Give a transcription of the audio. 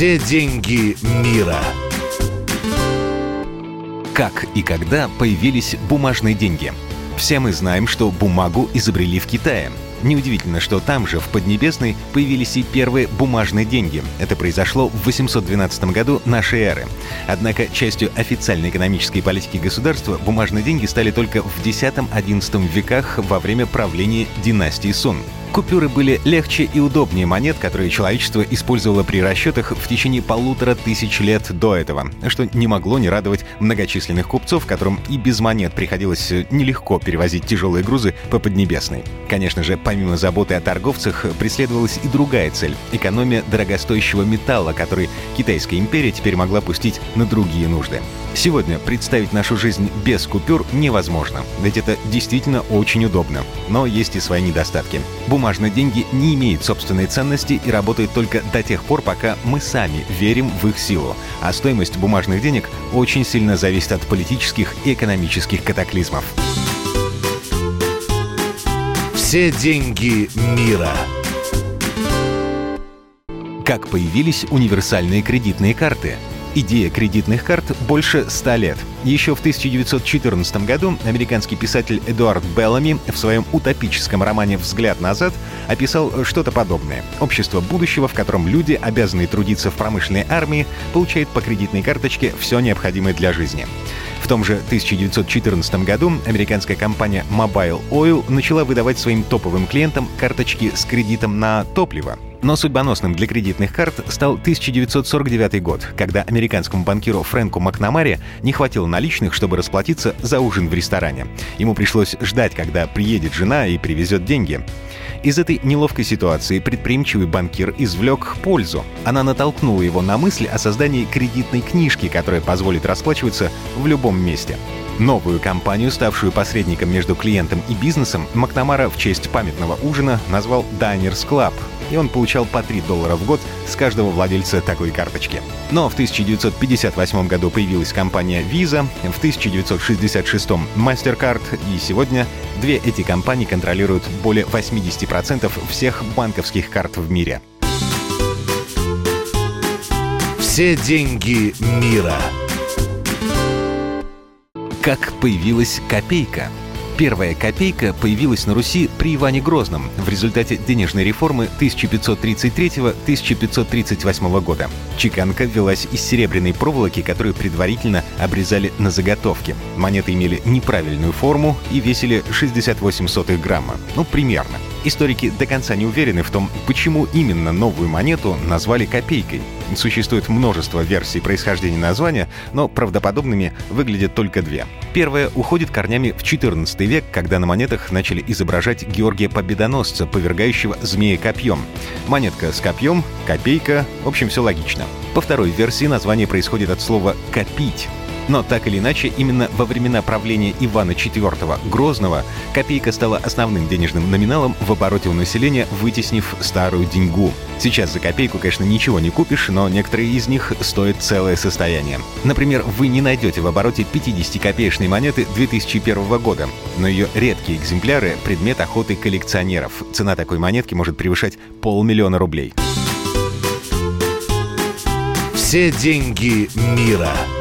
Все деньги мира. Как и когда появились бумажные деньги? Все мы знаем, что бумагу изобрели в Китае. Неудивительно, что там же, в Поднебесной, появились и первые бумажные деньги. Это произошло в 812 году нашей эры. Однако частью официальной экономической политики государства бумажные деньги стали только в X-XI веках во время правления династии Сун. Купюры были легче и удобнее монет, которые человечество использовало при расчетах в течение полутора тысяч лет до этого, что не могло не радовать многочисленных купцов, которым и без монет приходилось нелегко перевозить тяжелые грузы по Поднебесной. Конечно же, помимо заботы о торговцах, преследовалась и другая цель — экономия дорогостоящего металла, который Китайская империя теперь могла пустить на другие нужды. Сегодня представить нашу жизнь без купюр невозможно, ведь это действительно очень удобно. Но есть и свои недостатки. Бумажные деньги не имеют собственной ценности и работают только до тех пор, пока мы сами верим в их силу. А стоимость бумажных денег очень сильно зависит от политических и экономических катаклизмов. Все деньги мира. Как появились универсальные кредитные карты – Идея кредитных карт больше 100 лет. Еще в 1914 году американский писатель Эдуард Беллами в своем утопическом романе «Взгляд назад» описал что-то подобное. Общество будущего, в котором люди, обязанные трудиться в промышленной армии, получают по кредитной карточке все необходимое для жизни. В том же 1914 году американская компания Mobile Oil начала выдавать своим топовым клиентам карточки с кредитом на топливо — но судьбоносным для кредитных карт стал 1949 год, когда американскому банкиру Фрэнку Макнамаре не хватило наличных, чтобы расплатиться за ужин в ресторане. Ему пришлось ждать, когда приедет жена и привезет деньги. Из этой неловкой ситуации предприимчивый банкир извлек пользу. Она натолкнула его на мысль о создании кредитной книжки, которая позволит расплачиваться в любом месте. Новую компанию, ставшую посредником между клиентом и бизнесом, Макнамара в честь памятного ужина назвал Diners Club, и он получал по 3 доллара в год с каждого владельца такой карточки. Но в 1958 году появилась компания Visa, в 1966 MasterCard, и сегодня две эти компании контролируют более 80% всех банковских карт в мире. Все деньги мира. Как появилась копейка – Первая копейка появилась на Руси при Иване Грозном в результате денежной реформы 1533-1538 года. Чеканка велась из серебряной проволоки, которую предварительно обрезали на заготовке. Монеты имели неправильную форму и весили 68 сотых грамма. Ну, примерно. Историки до конца не уверены в том, почему именно новую монету назвали копейкой. Существует множество версий происхождения названия, но правдоподобными выглядят только две. Первая уходит корнями в XIV век, когда на монетах начали изображать Георгия Победоносца, повергающего змея копьем. Монетка с копьем, копейка, в общем, все логично. По второй версии название происходит от слова «копить», но так или иначе, именно во времена правления Ивана IV Грозного копейка стала основным денежным номиналом в обороте у населения, вытеснив старую деньгу. Сейчас за копейку, конечно, ничего не купишь, но некоторые из них стоят целое состояние. Например, вы не найдете в обороте 50-копеечной монеты 2001 года, но ее редкие экземпляры — предмет охоты коллекционеров. Цена такой монетки может превышать полмиллиона рублей. Все деньги мира —